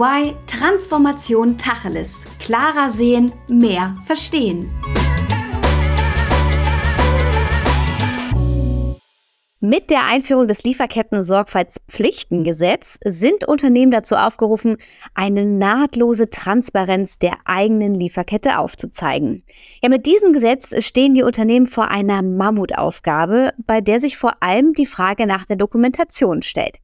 EY Transformation Tacheles. Klarer sehen, mehr verstehen. Mit der Einführung des Lieferketten-Sorgfaltspflichtengesetz sind Unternehmen dazu aufgerufen, eine nahtlose Transparenz der eigenen Lieferkette aufzuzeigen. Ja, mit diesem Gesetz stehen die Unternehmen vor einer Mammutaufgabe, bei der sich vor allem die Frage nach der Dokumentation stellt.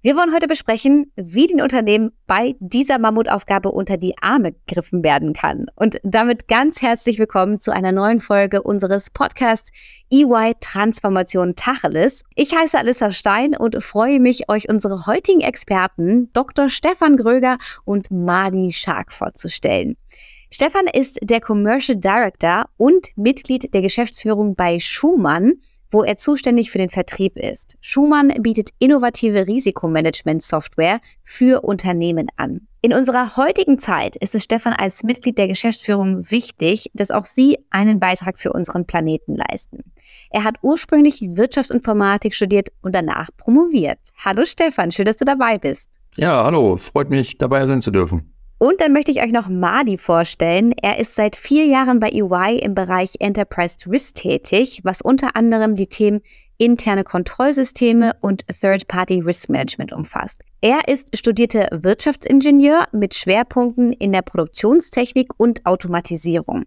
Wir wollen heute besprechen, wie den Unternehmen bei dieser Mammutaufgabe unter die Arme gegriffen werden kann. Und damit ganz herzlich willkommen zu einer neuen Folge unseres Podcasts EY Transformation Tacheles. Ich heiße Alissa Stein und freue mich, euch unsere heutigen Experten Dr. Stefan Gröger und Madi Schark vorzustellen. Stefan ist der Commercial Director und Mitglied der Geschäftsführung bei Schumann wo er zuständig für den Vertrieb ist. Schumann bietet innovative Risikomanagement-Software für Unternehmen an. In unserer heutigen Zeit ist es Stefan als Mitglied der Geschäftsführung wichtig, dass auch Sie einen Beitrag für unseren Planeten leisten. Er hat ursprünglich Wirtschaftsinformatik studiert und danach promoviert. Hallo Stefan, schön, dass du dabei bist. Ja, hallo, freut mich dabei sein zu dürfen. Und dann möchte ich euch noch Madi vorstellen. Er ist seit vier Jahren bei EY im Bereich Enterprise Risk tätig, was unter anderem die Themen interne Kontrollsysteme und Third-Party Risk Management umfasst. Er ist studierter Wirtschaftsingenieur mit Schwerpunkten in der Produktionstechnik und Automatisierung.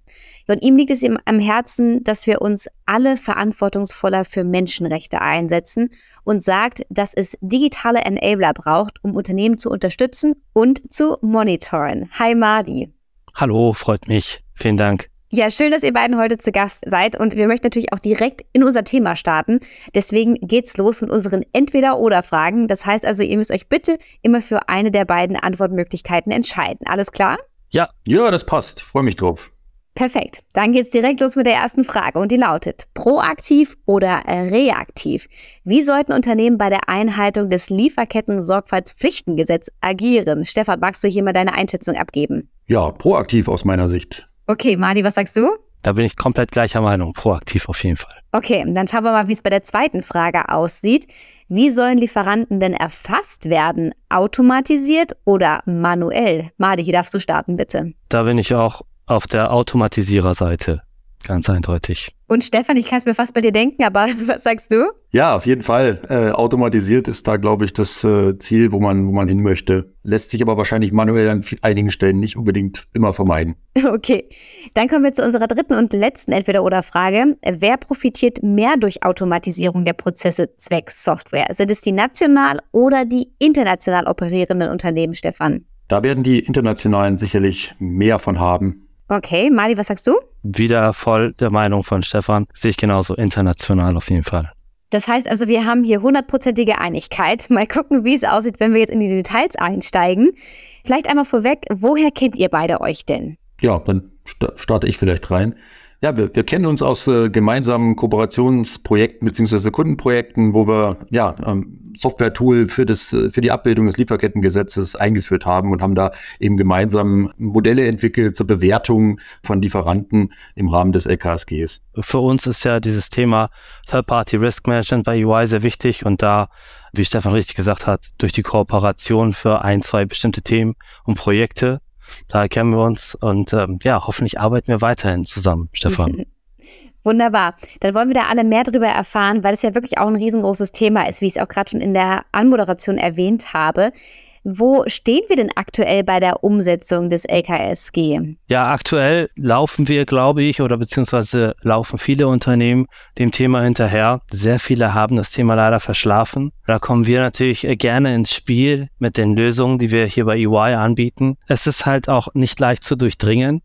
Und ihm liegt es ihm am Herzen, dass wir uns alle verantwortungsvoller für Menschenrechte einsetzen und sagt, dass es digitale Enabler braucht, um Unternehmen zu unterstützen und zu monitoren. Hi Madi. Hallo, freut mich. Vielen Dank. Ja, schön, dass ihr beiden heute zu Gast seid und wir möchten natürlich auch direkt in unser Thema starten. Deswegen geht's los mit unseren Entweder-Oder-Fragen. Das heißt also, ihr müsst euch bitte immer für eine der beiden Antwortmöglichkeiten entscheiden. Alles klar? Ja, ja, das passt. Freue mich drauf. Perfekt. Dann geht's direkt los mit der ersten Frage und die lautet: Proaktiv oder reaktiv? Wie sollten Unternehmen bei der Einhaltung des Lieferketten-Sorgfaltspflichtengesetz agieren? Stefan, magst du hier mal deine Einschätzung abgeben? Ja, proaktiv aus meiner Sicht. Okay, Madi, was sagst du? Da bin ich komplett gleicher Meinung, proaktiv auf jeden Fall. Okay, dann schauen wir mal, wie es bei der zweiten Frage aussieht. Wie sollen Lieferanten denn erfasst werden? Automatisiert oder manuell? Madi, hier darfst du starten, bitte. Da bin ich auch auf der Automatisiererseite. Ganz eindeutig. Und Stefan, ich kann es mir fast bei dir denken, aber was sagst du? Ja, auf jeden Fall. Äh, automatisiert ist da, glaube ich, das äh, Ziel, wo man, wo man hin möchte. Lässt sich aber wahrscheinlich manuell an einigen Stellen nicht unbedingt immer vermeiden. Okay, dann kommen wir zu unserer dritten und letzten Entweder-Oder-Frage. Wer profitiert mehr durch Automatisierung der Prozesse zwecks Software? Sind es die national oder die international operierenden Unternehmen, Stefan? Da werden die internationalen sicherlich mehr von haben. Okay, Mali, was sagst du? Wieder voll der Meinung von Stefan. Sehe ich genauso international auf jeden Fall. Das heißt also, wir haben hier hundertprozentige Einigkeit. Mal gucken, wie es aussieht, wenn wir jetzt in die Details einsteigen. Vielleicht einmal vorweg, woher kennt ihr beide euch denn? Ja, dann starte ich vielleicht rein. Ja, wir, wir kennen uns aus äh, gemeinsamen Kooperationsprojekten beziehungsweise Kundenprojekten, wo wir ja ähm, Software-Tool für das äh, für die Abbildung des Lieferkettengesetzes eingeführt haben und haben da eben gemeinsam Modelle entwickelt zur Bewertung von Lieferanten im Rahmen des LKSGs. Für uns ist ja dieses Thema Third-Party Risk Management bei UI sehr wichtig und da wie Stefan richtig gesagt hat, durch die Kooperation für ein, zwei bestimmte Themen und Projekte da kennen wir uns und ähm, ja, hoffentlich arbeiten wir weiterhin zusammen, Stefan. Wunderbar. Dann wollen wir da alle mehr darüber erfahren, weil es ja wirklich auch ein riesengroßes Thema ist, wie ich es auch gerade schon in der Anmoderation erwähnt habe. Wo stehen wir denn aktuell bei der Umsetzung des LKSG? Ja, aktuell laufen wir, glaube ich, oder beziehungsweise laufen viele Unternehmen dem Thema hinterher. Sehr viele haben das Thema leider verschlafen. Da kommen wir natürlich gerne ins Spiel mit den Lösungen, die wir hier bei EY anbieten. Es ist halt auch nicht leicht zu durchdringen,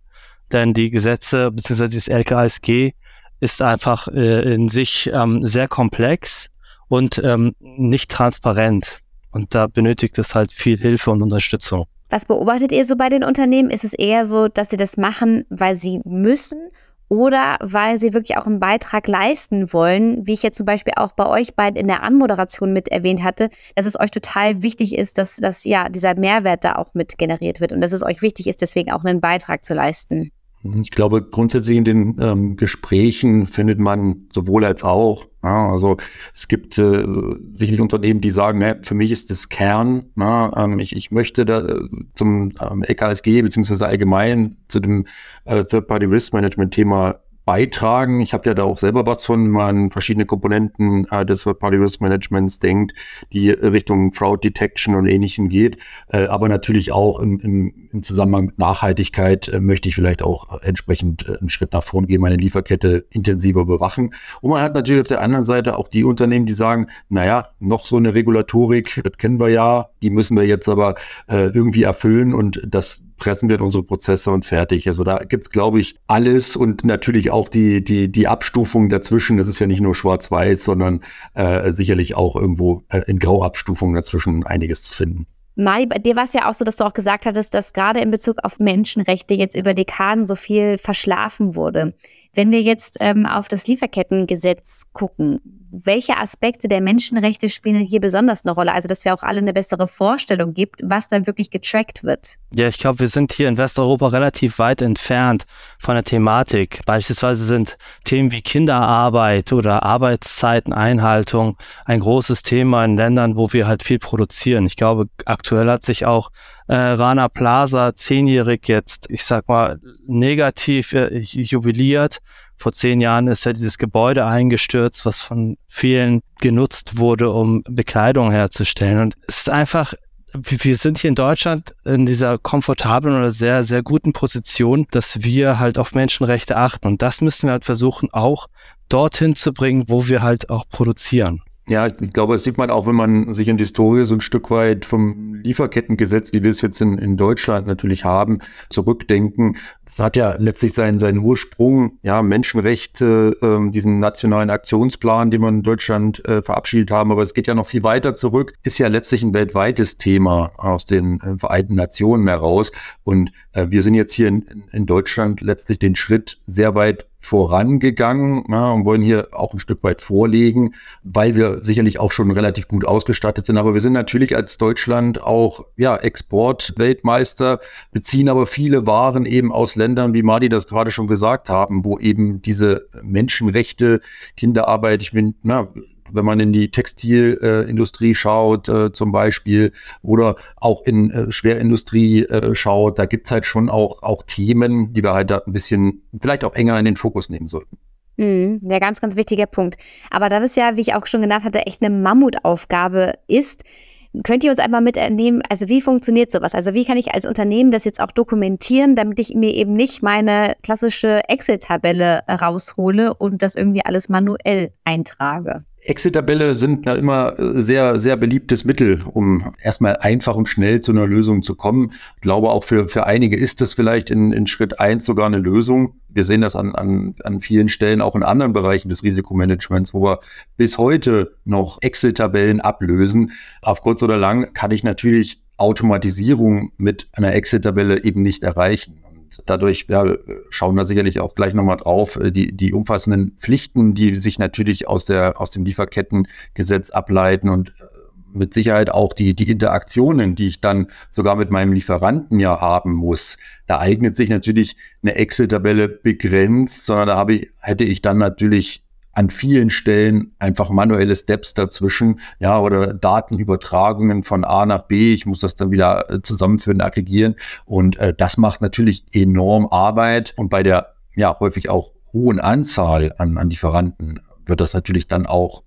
denn die Gesetze beziehungsweise das LKSG ist einfach äh, in sich ähm, sehr komplex und ähm, nicht transparent. Und da benötigt es halt viel Hilfe und Unterstützung. Was beobachtet ihr so bei den Unternehmen? Ist es eher so, dass sie das machen, weil sie müssen oder weil sie wirklich auch einen Beitrag leisten wollen, wie ich jetzt zum Beispiel auch bei euch beiden in der Anmoderation mit erwähnt hatte, dass es euch total wichtig ist, dass, dass ja dieser Mehrwert da auch mit generiert wird und dass es euch wichtig ist, deswegen auch einen Beitrag zu leisten? Ich glaube, grundsätzlich in den ähm, Gesprächen findet man sowohl als auch. Ja, also es gibt äh, sicherlich Unternehmen, die sagen, ne, für mich ist das Kern. Na, ähm, ich, ich möchte da äh, zum ähm, EKSG beziehungsweise allgemein zu dem äh, Third-Party Risk Management Thema beitragen. Ich habe ja da auch selber was von, wenn man an verschiedene Komponenten äh, des Third-Party Risk Managements denkt, die Richtung Fraud Detection und ähnlichem geht. Äh, aber natürlich auch im, im, im Zusammenhang mit Nachhaltigkeit äh, möchte ich vielleicht auch entsprechend äh, einen Schritt nach vorn gehen, meine Lieferkette intensiver bewachen. Und man hat natürlich auf der anderen Seite auch die Unternehmen, die sagen, naja, noch so eine Regulatorik, das kennen wir ja, die müssen wir jetzt aber äh, irgendwie erfüllen und das pressen wir unsere Prozesse und fertig. Also da gibt's glaube ich, alles und natürlich auch die, die, die Abstufung dazwischen. Das ist ja nicht nur schwarz-weiß, sondern äh, sicherlich auch irgendwo äh, in Grauabstufungen dazwischen einiges zu finden. Mai, bei dir war es ja auch so, dass du auch gesagt hattest, dass gerade in Bezug auf Menschenrechte jetzt über Dekaden so viel verschlafen wurde. Wenn wir jetzt ähm, auf das Lieferkettengesetz gucken, welche Aspekte der Menschenrechte spielen hier besonders eine Rolle? Also, dass wir auch alle eine bessere Vorstellung gibt, was da wirklich getrackt wird. Ja, ich glaube, wir sind hier in Westeuropa relativ weit entfernt von der Thematik. Beispielsweise sind Themen wie Kinderarbeit oder Arbeitszeiteneinhaltung ein großes Thema in Ländern, wo wir halt viel produzieren. Ich glaube, aktuell hat sich auch äh, Rana Plaza zehnjährig jetzt, ich sag mal, negativ äh, jubiliert. Vor zehn Jahren ist ja dieses Gebäude eingestürzt, was von vielen genutzt wurde, um Bekleidung herzustellen. Und es ist einfach, wir sind hier in Deutschland in dieser komfortablen oder sehr, sehr guten Position, dass wir halt auf Menschenrechte achten. Und das müssen wir halt versuchen, auch dorthin zu bringen, wo wir halt auch produzieren. Ja, ich glaube, das sieht man auch, wenn man sich in die Historie so ein Stück weit vom Lieferkettengesetz, wie wir es jetzt in, in Deutschland natürlich haben, zurückdenken. Das hat ja letztlich seinen, seinen Ursprung, ja, Menschenrechte, äh, diesen nationalen Aktionsplan, den wir in Deutschland äh, verabschiedet haben. Aber es geht ja noch viel weiter zurück. Ist ja letztlich ein weltweites Thema aus den äh, Vereinten Nationen heraus. Und äh, wir sind jetzt hier in, in Deutschland letztlich den Schritt sehr weit vorangegangen ja, und wollen hier auch ein Stück weit vorlegen, weil wir sicherlich auch schon relativ gut ausgestattet sind. Aber wir sind natürlich als Deutschland auch ja, Exportweltmeister, beziehen aber viele Waren eben aus Ländern, wie Madi das gerade schon gesagt haben, wo eben diese Menschenrechte, Kinderarbeit, ich bin, na, wenn man in die Textilindustrie schaut, äh, zum Beispiel, oder auch in äh, Schwerindustrie äh, schaut, da gibt's halt schon auch, auch Themen, die wir halt da ein bisschen vielleicht auch enger in den Fokus nehmen sollten. Mhm, ja, ganz, ganz wichtiger Punkt. Aber da das ja, wie ich auch schon genannt hatte, echt eine Mammutaufgabe ist, Könnt ihr uns einmal mitnehmen, also wie funktioniert sowas? Also wie kann ich als Unternehmen das jetzt auch dokumentieren, damit ich mir eben nicht meine klassische Excel-Tabelle raushole und das irgendwie alles manuell eintrage? Excel-Tabelle sind immer äh, sehr, sehr beliebtes Mittel, um erstmal einfach und schnell zu einer Lösung zu kommen. Ich glaube, auch für, für einige ist das vielleicht in, in Schritt eins sogar eine Lösung. Wir sehen das an, an, an vielen Stellen, auch in anderen Bereichen des Risikomanagements, wo wir bis heute noch Excel-Tabellen ablösen. Auf kurz oder lang kann ich natürlich Automatisierung mit einer Excel-Tabelle eben nicht erreichen dadurch ja, schauen wir sicherlich auch gleich nochmal drauf, äh, die, die umfassenden Pflichten, die sich natürlich aus, der, aus dem Lieferkettengesetz ableiten und äh, mit Sicherheit auch die, die Interaktionen, die ich dann sogar mit meinem Lieferanten ja haben muss. Da eignet sich natürlich eine Excel-Tabelle begrenzt, sondern da habe ich, hätte ich dann natürlich an vielen Stellen einfach manuelle Steps dazwischen, ja, oder Datenübertragungen von A nach B. Ich muss das dann wieder äh, zusammenführen, aggregieren. Und äh, das macht natürlich enorm Arbeit. Und bei der ja häufig auch hohen Anzahl an, an Lieferanten wird das natürlich dann auch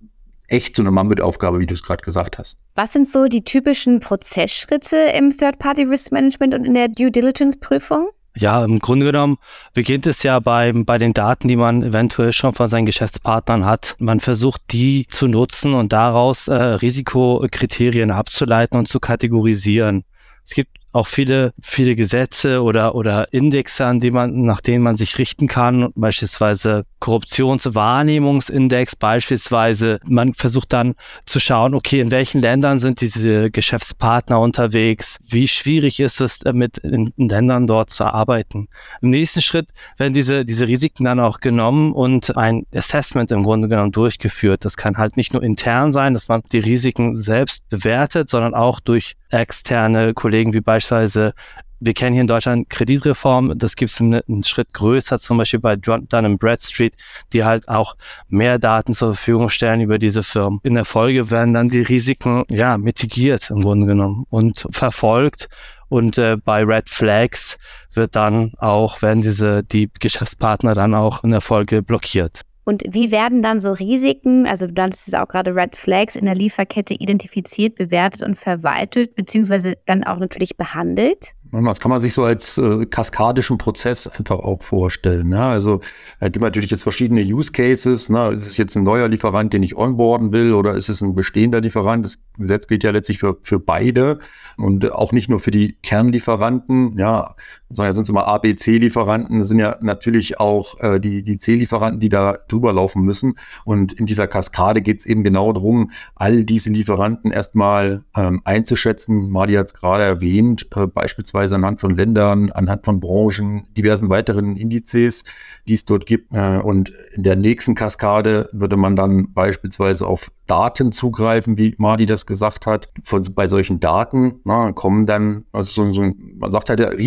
echt so eine Mammutaufgabe, wie du es gerade gesagt hast. Was sind so die typischen Prozessschritte im Third-Party Risk Management und in der Due Diligence Prüfung? Ja, im Grunde genommen beginnt es ja bei, bei den Daten, die man eventuell schon von seinen Geschäftspartnern hat. Man versucht, die zu nutzen und daraus äh, Risikokriterien abzuleiten und zu kategorisieren. Es gibt auch viele, viele Gesetze oder, oder Indexe, an die man, nach denen man sich richten kann, beispielsweise Korruptionswahrnehmungsindex, beispielsweise. Man versucht dann zu schauen, okay, in welchen Ländern sind diese Geschäftspartner unterwegs? Wie schwierig ist es, mit in, Ländern dort zu arbeiten? Im nächsten Schritt werden diese, diese Risiken dann auch genommen und ein Assessment im Grunde genommen durchgeführt. Das kann halt nicht nur intern sein, dass man die Risiken selbst bewertet, sondern auch durch externe Kollegen wie beispielsweise wir kennen hier in Deutschland Kreditreform, das gibt es einen, Schritt größer, zum Beispiel bei Dun Bradstreet, die halt auch mehr Daten zur Verfügung stellen über diese Firmen. In der Folge werden dann die Risiken ja mitigiert im Grunde genommen und verfolgt. Und äh, bei Red Flags wird dann auch, werden diese die Geschäftspartner dann auch in der Folge blockiert. Und wie werden dann so Risiken, also du nanntest es auch gerade Red Flags in der Lieferkette identifiziert, bewertet und verwaltet, beziehungsweise dann auch natürlich behandelt? Das kann man sich so als äh, kaskadischen Prozess einfach auch vorstellen. Ne? Also es gibt natürlich jetzt verschiedene Use Cases. Ne? Ist es jetzt ein neuer Lieferant, den ich onboarden will, oder ist es ein bestehender Lieferant? Das Gesetz gilt ja letztlich für, für beide und auch nicht nur für die Kernlieferanten. Ja, sondern sind es immer A, B, C-Lieferanten. Das sind ja natürlich auch äh, die, die C-Lieferanten, die da drüber laufen müssen. Und in dieser Kaskade geht es eben genau darum, all diese Lieferanten erstmal ähm, einzuschätzen. Mali hat es gerade erwähnt, äh, beispielsweise anhand von Ländern, anhand von Branchen, diversen weiteren Indizes, die es dort gibt. Äh, und in der nächsten Kaskade würde man dann beispielsweise auf Daten zugreifen, wie Mardi das gesagt hat. Von, bei solchen Daten na, kommen dann, also so, so, man sagt halt der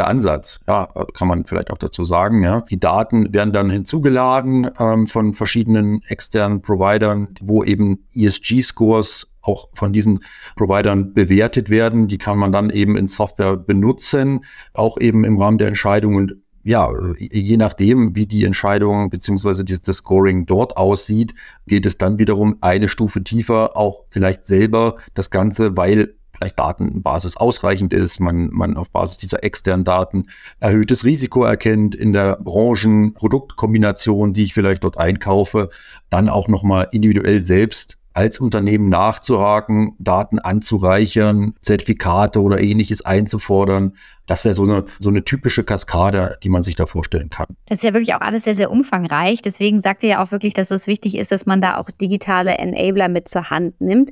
risikobasierte Ansatz, ja, kann man vielleicht auch dazu sagen. Ja. Die Daten werden dann hinzugeladen ähm, von verschiedenen externen Providern, wo eben ESG-Scores auch von diesen Providern bewertet werden. Die kann man dann eben in Software benutzen, auch eben im Rahmen der Entscheidung und ja, je nachdem, wie die Entscheidung beziehungsweise das Scoring dort aussieht, geht es dann wiederum eine Stufe tiefer, auch vielleicht selber das Ganze, weil vielleicht Datenbasis ausreichend ist, man, man auf Basis dieser externen Daten erhöhtes Risiko erkennt in der Branchen-Produktkombination, die ich vielleicht dort einkaufe, dann auch nochmal individuell selbst als Unternehmen nachzuhaken, Daten anzureichern, Zertifikate oder ähnliches einzufordern. Das wäre so eine, so eine typische Kaskade, die man sich da vorstellen kann. Das ist ja wirklich auch alles sehr, sehr umfangreich. Deswegen sagt ihr ja auch wirklich, dass es wichtig ist, dass man da auch digitale Enabler mit zur Hand nimmt.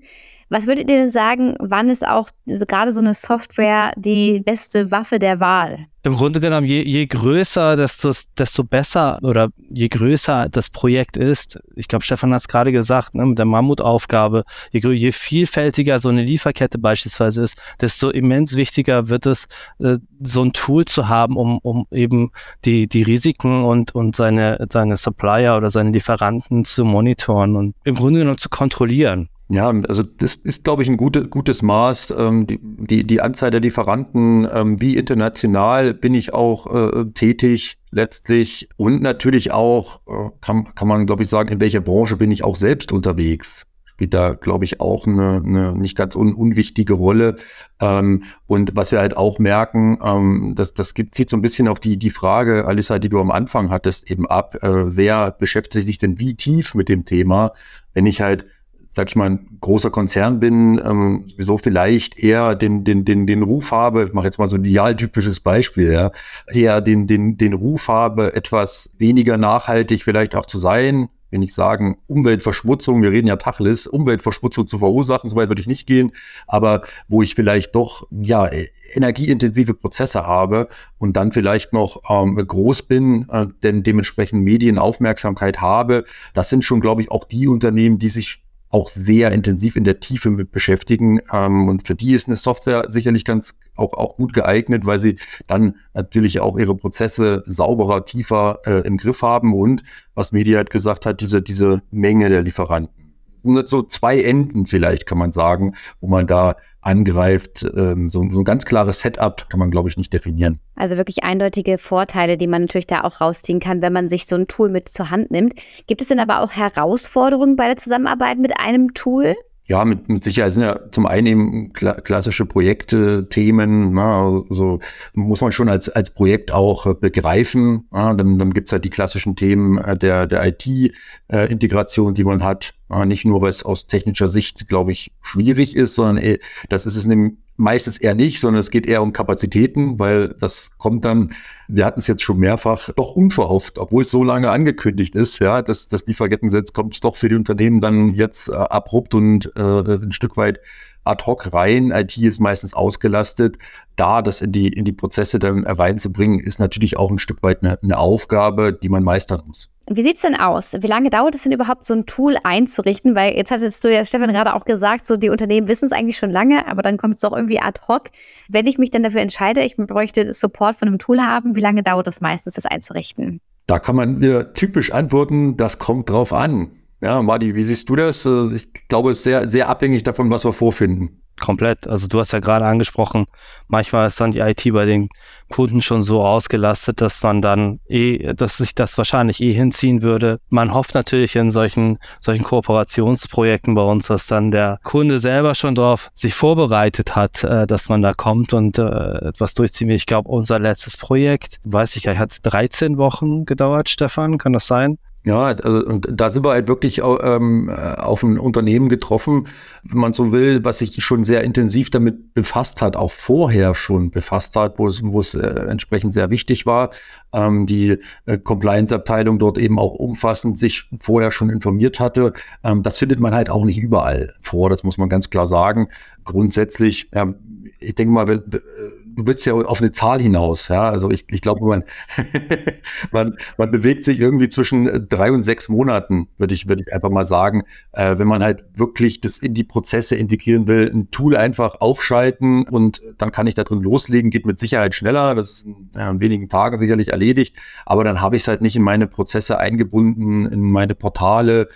Was würdet ihr denn sagen, wann ist auch gerade so eine Software die beste Waffe der Wahl? Im Grunde genommen, je, je größer, desto, desto besser oder je größer das Projekt ist. Ich glaube, Stefan hat es gerade gesagt, ne, mit der Mammutaufgabe, je, je, vielfältiger so eine Lieferkette beispielsweise ist, desto immens wichtiger wird es, äh, so ein Tool zu haben, um, um eben die, die Risiken und, und seine, seine Supplier oder seine Lieferanten zu monitoren und im Grunde genommen zu kontrollieren. Ja, also das ist, glaube ich, ein gute, gutes Maß. Ähm, die, die, die Anzahl der Lieferanten, ähm, wie international bin ich auch äh, tätig letztlich und natürlich auch, äh, kann, kann man, glaube ich, sagen, in welcher Branche bin ich auch selbst unterwegs. Spielt da, glaube ich, auch eine, eine nicht ganz un, unwichtige Rolle. Ähm, und was wir halt auch merken, ähm, das, das zieht so ein bisschen auf die, die Frage, Alissa, die du am Anfang hattest, eben ab, äh, wer beschäftigt sich denn wie tief mit dem Thema? Wenn ich halt sag ich mal, ein großer Konzern bin, ähm, sowieso vielleicht eher den, den, den, den Ruf habe, ich mache jetzt mal so ein idealtypisches Beispiel, ja, eher den, den, den Ruf habe, etwas weniger nachhaltig vielleicht auch zu sein, wenn ich sagen, Umweltverschmutzung, wir reden ja Tacheles, Umweltverschmutzung zu verursachen, soweit würde ich nicht gehen, aber wo ich vielleicht doch, ja, energieintensive Prozesse habe und dann vielleicht noch ähm, groß bin, äh, denn dementsprechend Medienaufmerksamkeit habe, das sind schon, glaube ich, auch die Unternehmen, die sich auch sehr intensiv in der Tiefe mit beschäftigen. Ähm, und für die ist eine Software sicherlich ganz auch, auch gut geeignet, weil sie dann natürlich auch ihre Prozesse sauberer, tiefer äh, im Griff haben und, was Media hat gesagt hat, diese, diese Menge der Lieferanten sind so zwei Enden vielleicht, kann man sagen, wo man da angreift. Ähm, so, so, ein ganz klares Setup kann man, glaube ich, nicht definieren. Also wirklich eindeutige Vorteile, die man natürlich da auch rausziehen kann, wenn man sich so ein Tool mit zur Hand nimmt. Gibt es denn aber auch Herausforderungen bei der Zusammenarbeit mit einem Tool? Ja, mit, mit Sicherheit sind ja zum einen eben kla klassische Projekte, Themen, na, also muss man schon als, als Projekt auch äh, begreifen. Ja, dann dann gibt's halt die klassischen Themen äh, der, der IT-Integration, äh, die man hat. Nicht nur, weil es aus technischer Sicht, glaube ich, schwierig ist, sondern ey, das ist es nämlich meistens eher nicht, sondern es geht eher um Kapazitäten, weil das kommt dann, wir hatten es jetzt schon mehrfach, doch unverhofft, obwohl es so lange angekündigt ist, ja, dass das Lieferkettengesetz kommt doch für die Unternehmen dann jetzt äh, abrupt und äh, ein Stück weit ad hoc rein. IT ist meistens ausgelastet. Da das in die, in die Prozesse dann reinzubringen, ist natürlich auch ein Stück weit eine, eine Aufgabe, die man meistern muss. Wie sieht es denn aus? Wie lange dauert es denn überhaupt, so ein Tool einzurichten? Weil jetzt hattest du ja, Stefan, gerade auch gesagt, so die Unternehmen wissen es eigentlich schon lange, aber dann kommt es doch irgendwie ad hoc. Wenn ich mich dann dafür entscheide, ich bräuchte Support von einem Tool haben, wie lange dauert es meistens, das einzurichten? Da kann man wieder typisch antworten, das kommt drauf an. Ja, Madi, wie siehst du das? Äh, ich glaube, es ist sehr, sehr abhängig davon, was wir vorfinden. Komplett. Also du hast ja gerade angesprochen, manchmal ist dann die IT bei den Kunden schon so ausgelastet, dass man dann eh, dass sich das wahrscheinlich eh hinziehen würde. Man hofft natürlich in solchen, solchen Kooperationsprojekten bei uns, dass dann der Kunde selber schon darauf sich vorbereitet hat, äh, dass man da kommt und äh, etwas durchziehen will. Ich glaube, unser letztes Projekt, weiß ich gar nicht, hat 13 Wochen gedauert, Stefan, kann das sein? Ja, also und da sind wir halt wirklich ähm, auf ein Unternehmen getroffen, wenn man so will, was sich schon sehr intensiv damit befasst hat, auch vorher schon befasst hat, wo es, wo es äh, entsprechend sehr wichtig war. Ähm, die äh, Compliance-Abteilung dort eben auch umfassend sich vorher schon informiert hatte. Ähm, das findet man halt auch nicht überall vor, das muss man ganz klar sagen. Grundsätzlich, ja, ich denke mal, wenn, du willst ja auf eine Zahl hinaus, ja. Also ich, ich glaube, man, man, man bewegt sich irgendwie zwischen drei und sechs Monaten, würde ich, würde ich einfach mal sagen, äh, wenn man halt wirklich das in die Prozesse integrieren will, ein Tool einfach aufschalten und dann kann ich da drin loslegen, geht mit Sicherheit schneller. Das ist in, ja, in wenigen Tagen sicherlich erledigt, aber dann habe ich es halt nicht in meine Prozesse eingebunden, in meine Portale,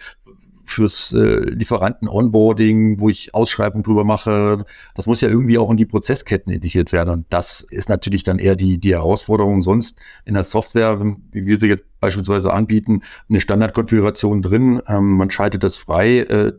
fürs äh, Lieferanten-Onboarding, wo ich Ausschreibungen drüber mache. Das muss ja irgendwie auch in die Prozessketten integriert werden. Und das ist natürlich dann eher die, die Herausforderung. Sonst in der Software, wie wir sie jetzt beispielsweise anbieten, eine Standardkonfiguration drin. Ähm, man schaltet das frei, äh,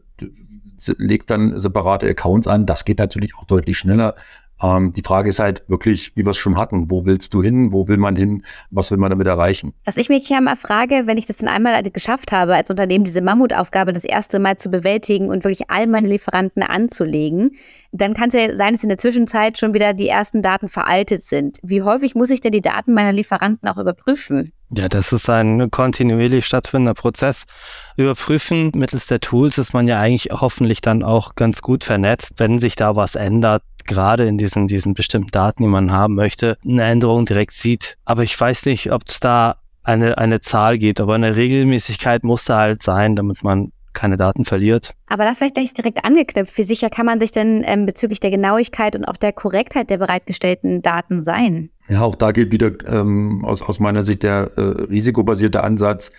legt dann separate Accounts an. Das geht natürlich auch deutlich schneller. Ähm, die Frage ist halt wirklich, wie wir es schon hatten, wo willst du hin, wo will man hin, was will man damit erreichen? Was ich mich ja mal frage, wenn ich das dann einmal geschafft habe, als Unternehmen diese Mammutaufgabe das erste Mal zu bewältigen und wirklich all meine Lieferanten anzulegen, dann kann es ja sein, dass in der Zwischenzeit schon wieder die ersten Daten veraltet sind. Wie häufig muss ich denn die Daten meiner Lieferanten auch überprüfen? Ja, das ist ein kontinuierlich stattfindender Prozess. Überprüfen mittels der Tools ist man ja eigentlich hoffentlich dann auch ganz gut vernetzt. Wenn sich da was ändert, gerade in diesen, diesen bestimmten Daten, die man haben möchte, eine Änderung direkt sieht. Aber ich weiß nicht, ob es da eine, eine Zahl gibt, aber eine Regelmäßigkeit muss da halt sein, damit man keine Daten verliert. Aber da vielleicht gleich direkt angeknüpft, wie sicher kann man sich denn ähm, bezüglich der Genauigkeit und auch der Korrektheit der bereitgestellten Daten sein? Ja, auch da gilt wieder ähm, aus, aus meiner Sicht der äh, risikobasierte Ansatz.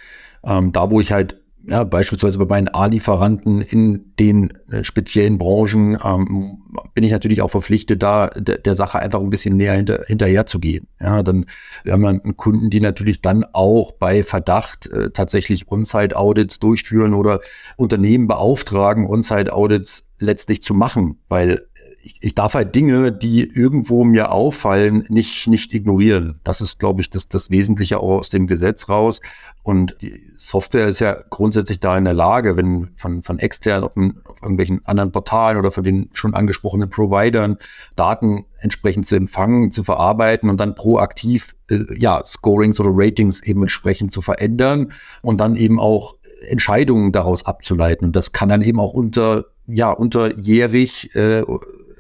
Ähm, da, wo ich halt ja, beispielsweise bei meinen A-Lieferanten in den äh, speziellen Branchen ähm, bin ich natürlich auch verpflichtet, da der, der Sache einfach ein bisschen näher hinter, hinterher zu gehen. Ja, dann haben wir Kunden, die natürlich dann auch bei Verdacht äh, tatsächlich On-Site-Audits durchführen oder Unternehmen beauftragen, On-Site-Audits letztlich zu machen, weil ich, ich darf halt Dinge, die irgendwo mir auffallen, nicht, nicht ignorieren. Das ist, glaube ich, das, das Wesentliche auch aus dem Gesetz raus. Und die Software ist ja grundsätzlich da in der Lage, wenn von, von extern auf, auf irgendwelchen anderen Portalen oder von den schon angesprochenen Providern Daten entsprechend zu empfangen, zu verarbeiten und dann proaktiv äh, ja, Scorings oder Ratings eben entsprechend zu verändern und dann eben auch Entscheidungen daraus abzuleiten. Und das kann dann eben auch unter, ja, unterjährig äh,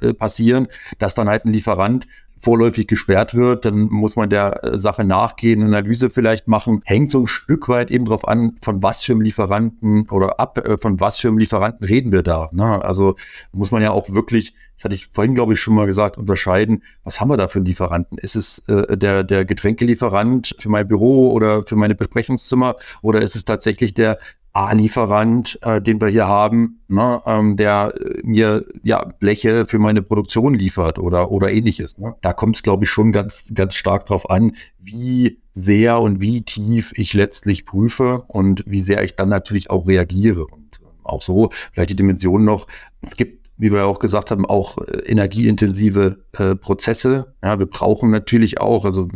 äh, passieren, dass dann halt ein Lieferant vorläufig gesperrt wird, dann muss man der äh, Sache nachgehen, Analyse vielleicht machen. Hängt so ein Stück weit eben drauf an, von was für einem Lieferanten oder ab, äh, von was für einem Lieferanten reden wir da. Ne? Also muss man ja auch wirklich, das hatte ich vorhin, glaube ich, schon mal gesagt, unterscheiden, was haben wir da für einen Lieferanten? Ist es äh, der, der Getränkelieferant für mein Büro oder für meine Besprechungszimmer oder ist es tatsächlich der A-Lieferant, äh, den wir hier haben, ne, ähm, der äh, mir ja Bleche für meine Produktion liefert oder oder ähnliches. Ne? Da kommt es, glaube ich, schon ganz ganz stark drauf an, wie sehr und wie tief ich letztlich prüfe und wie sehr ich dann natürlich auch reagiere. Und äh, auch so vielleicht die Dimension noch. Es gibt wie wir auch gesagt haben, auch äh, energieintensive äh, Prozesse. Ja, wir brauchen natürlich auch, also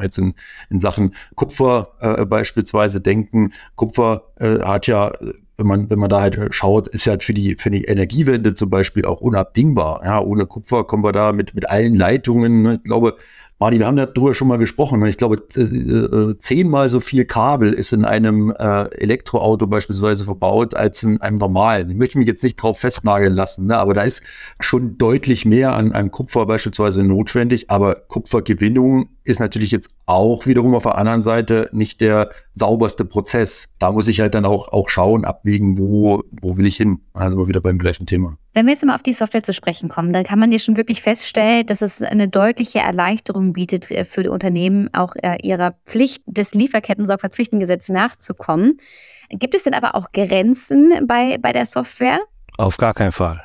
jetzt in, in Sachen Kupfer äh, beispielsweise denken. Kupfer äh, hat ja, wenn man, wenn man da halt schaut, ist ja für die, für die Energiewende zum Beispiel auch unabdingbar. Ja, ohne Kupfer kommen wir da mit, mit allen Leitungen. Ne? Ich glaube, Marty, wir haben darüber schon mal gesprochen. Ne? Ich glaube, äh, zehnmal so viel Kabel ist in einem äh, Elektroauto beispielsweise verbaut als in einem normalen. Ich möchte mich jetzt nicht drauf festnageln lassen, ne? aber da ist schon deutlich mehr an, an Kupfer beispielsweise notwendig. Aber Kupfergewinnung ist natürlich jetzt auch wiederum auf der anderen Seite nicht der sauberste Prozess. Da muss ich halt dann auch, auch schauen, abwägen, wo, wo will ich hin. Also wieder beim gleichen Thema. Wenn wir jetzt mal auf die Software zu sprechen kommen, dann kann man hier schon wirklich feststellen, dass es eine deutliche Erleichterung bietet äh, für die Unternehmen, auch äh, ihrer Pflicht des Lieferketten-Sorgfaltspflichtengesetzes nachzukommen. Gibt es denn aber auch Grenzen bei, bei der Software? Auf gar keinen Fall.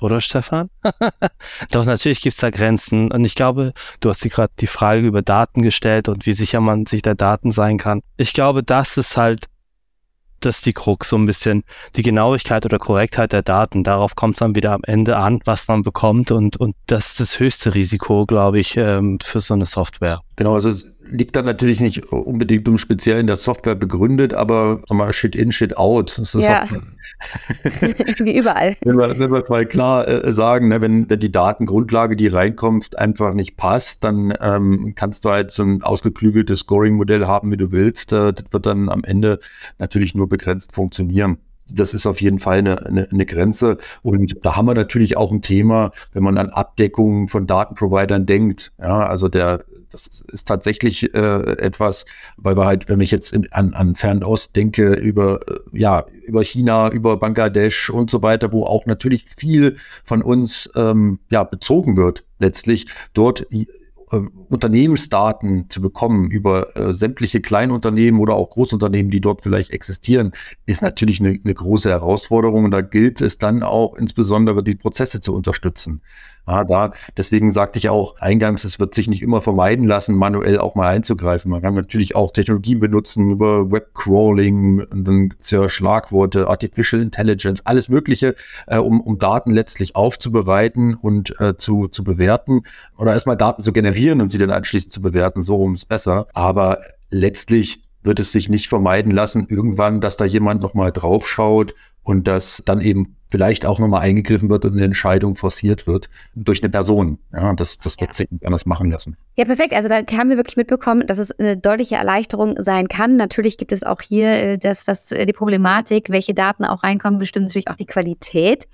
Oder Stefan? Doch natürlich gibt es da Grenzen. Und ich glaube, du hast dir gerade die Frage über Daten gestellt und wie sicher man sich der Daten sein kann. Ich glaube, das ist halt das ist die Krux, so ein bisschen die Genauigkeit oder Korrektheit der Daten. Darauf kommt es dann wieder am Ende an, was man bekommt und, und das ist das höchste Risiko, glaube ich, ähm, für so eine Software. Genau, also liegt dann natürlich nicht unbedingt um speziell in der Software begründet, aber mal Shit in, Shit out. Das ist ja. Wie überall. Wenn wir, wenn wir es mal klar äh, sagen, ne, wenn, wenn die Datengrundlage, die reinkommt, einfach nicht passt, dann ähm, kannst du halt so ein ausgeklügeltes Scoring-Modell haben, wie du willst. Äh, das wird dann am Ende natürlich nur begrenzt funktionieren das ist auf jeden Fall eine, eine, eine, Grenze. Und da haben wir natürlich auch ein Thema, wenn man an Abdeckungen von Datenprovidern denkt. Ja, also der das ist tatsächlich äh, etwas, weil wir halt, wenn ich jetzt in, an, an Fernost denke, über, äh, ja, über China, über Bangladesch und so weiter, wo auch natürlich viel von uns ähm, ja, bezogen wird, letztlich dort äh, Unternehmensdaten zu bekommen über äh, sämtliche Kleinunternehmen oder auch Großunternehmen, die dort vielleicht existieren, ist natürlich eine, eine große Herausforderung. Und da gilt es dann auch insbesondere, die Prozesse zu unterstützen. Ja, da, deswegen sagte ich auch eingangs, es wird sich nicht immer vermeiden lassen, manuell auch mal einzugreifen. Man kann natürlich auch Technologien benutzen über Webcrawling, und dann gibt's ja Schlagworte, Artificial Intelligence, alles Mögliche, äh, um, um Daten letztlich aufzubereiten und äh, zu, zu bewerten oder erstmal Daten zu generieren und sie dann anschließend zu bewerten. So rum ist besser. Aber letztlich wird es sich nicht vermeiden lassen, irgendwann, dass da jemand nochmal draufschaut und dass dann eben vielleicht auch nochmal eingegriffen wird und eine Entscheidung forciert wird durch eine Person. Ja, das, das wird ja. sich nicht anders machen lassen. Ja, perfekt. Also da haben wir wirklich mitbekommen, dass es eine deutliche Erleichterung sein kann. Natürlich gibt es auch hier äh, das, das, äh, die Problematik, welche Daten auch reinkommen, bestimmt natürlich auch die Qualität.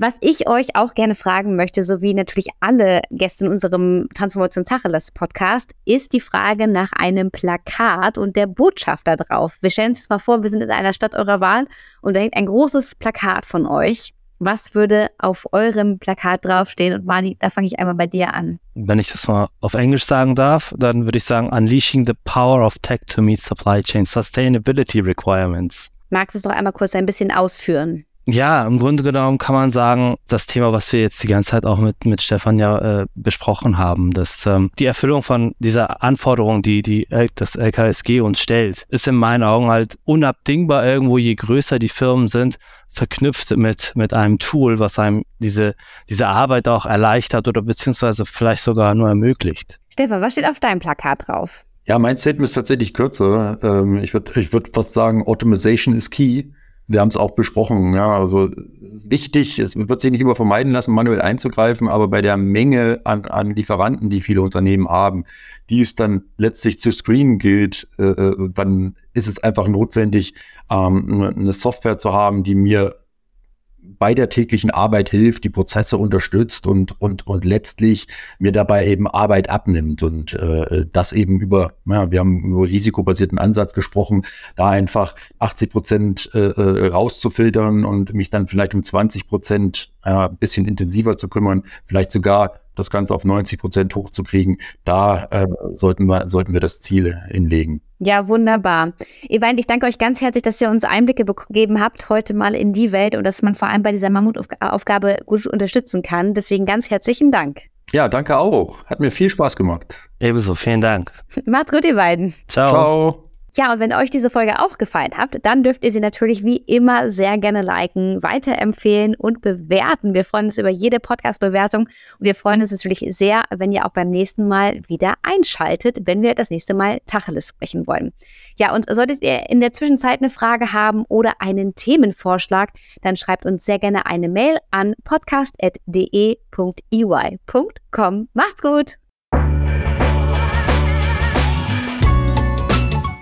Was ich euch auch gerne fragen möchte, so wie natürlich alle Gäste in unserem Transformation Tacheles Podcast, ist die Frage nach einem Plakat und der Botschaft da drauf. Wir stellen uns mal vor, wir sind in einer Stadt eurer Wahl und da hängt ein großes Plakat von euch. Was würde auf eurem Plakat draufstehen? Und Mani, da fange ich einmal bei dir an. Wenn ich das mal auf Englisch sagen darf, dann würde ich sagen, Unleashing the Power of Tech to Meet Supply Chain Sustainability Requirements. Magst du es doch einmal kurz ein bisschen ausführen? Ja, im Grunde genommen kann man sagen, das Thema, was wir jetzt die ganze Zeit auch mit, mit Stefan ja äh, besprochen haben, dass ähm, die Erfüllung von dieser Anforderung, die, die das LKSG uns stellt, ist in meinen Augen halt unabdingbar irgendwo, je größer die Firmen sind, verknüpft mit, mit einem Tool, was einem diese, diese Arbeit auch erleichtert oder beziehungsweise vielleicht sogar nur ermöglicht. Stefan, was steht auf deinem Plakat drauf? Ja, mein Statement ist tatsächlich kürzer. Ähm, ich würde ich würd fast sagen, Automation is key. Wir haben es auch besprochen, ja, also wichtig, es wird sich nicht immer vermeiden lassen, manuell einzugreifen, aber bei der Menge an, an Lieferanten, die viele Unternehmen haben, die es dann letztlich zu screenen gilt, äh, äh dann ist es einfach notwendig, ähm, eine Software zu haben, die mir bei der täglichen Arbeit hilft, die Prozesse unterstützt und, und, und letztlich mir dabei eben Arbeit abnimmt. Und äh, das eben über, ja, wir haben über risikobasierten Ansatz gesprochen, da einfach 80 Prozent äh, äh, rauszufiltern und mich dann vielleicht um 20 Prozent ja, ein bisschen intensiver zu kümmern, vielleicht sogar das Ganze auf 90 Prozent hochzukriegen. Da äh, sollten, wir, sollten wir das Ziel hinlegen. Ja, wunderbar. Ewein, ich danke euch ganz herzlich, dass ihr uns Einblicke gegeben habt heute mal in die Welt und dass man vor allem bei dieser Mammutaufgabe gut unterstützen kann. Deswegen ganz herzlichen Dank. Ja, danke auch. Hat mir viel Spaß gemacht. Ebenso, vielen Dank. Macht's gut, ihr beiden. Ciao. Ciao. Ja, und wenn euch diese Folge auch gefallen hat, dann dürft ihr sie natürlich wie immer sehr gerne liken, weiterempfehlen und bewerten. Wir freuen uns über jede Podcast-Bewertung und wir freuen uns natürlich sehr, wenn ihr auch beim nächsten Mal wieder einschaltet, wenn wir das nächste Mal Tacheles sprechen wollen. Ja, und solltet ihr in der Zwischenzeit eine Frage haben oder einen Themenvorschlag, dann schreibt uns sehr gerne eine Mail an podcast.de.ey.com. Macht's gut!